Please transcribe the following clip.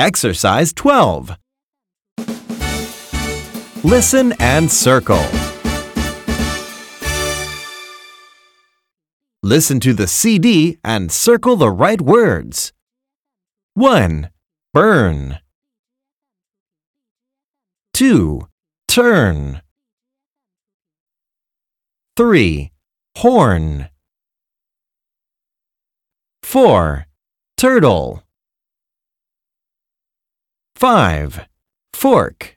Exercise 12. Listen and circle. Listen to the CD and circle the right words. 1. Burn. 2. Turn. 3. Horn. 4. Turtle. 5. Fork.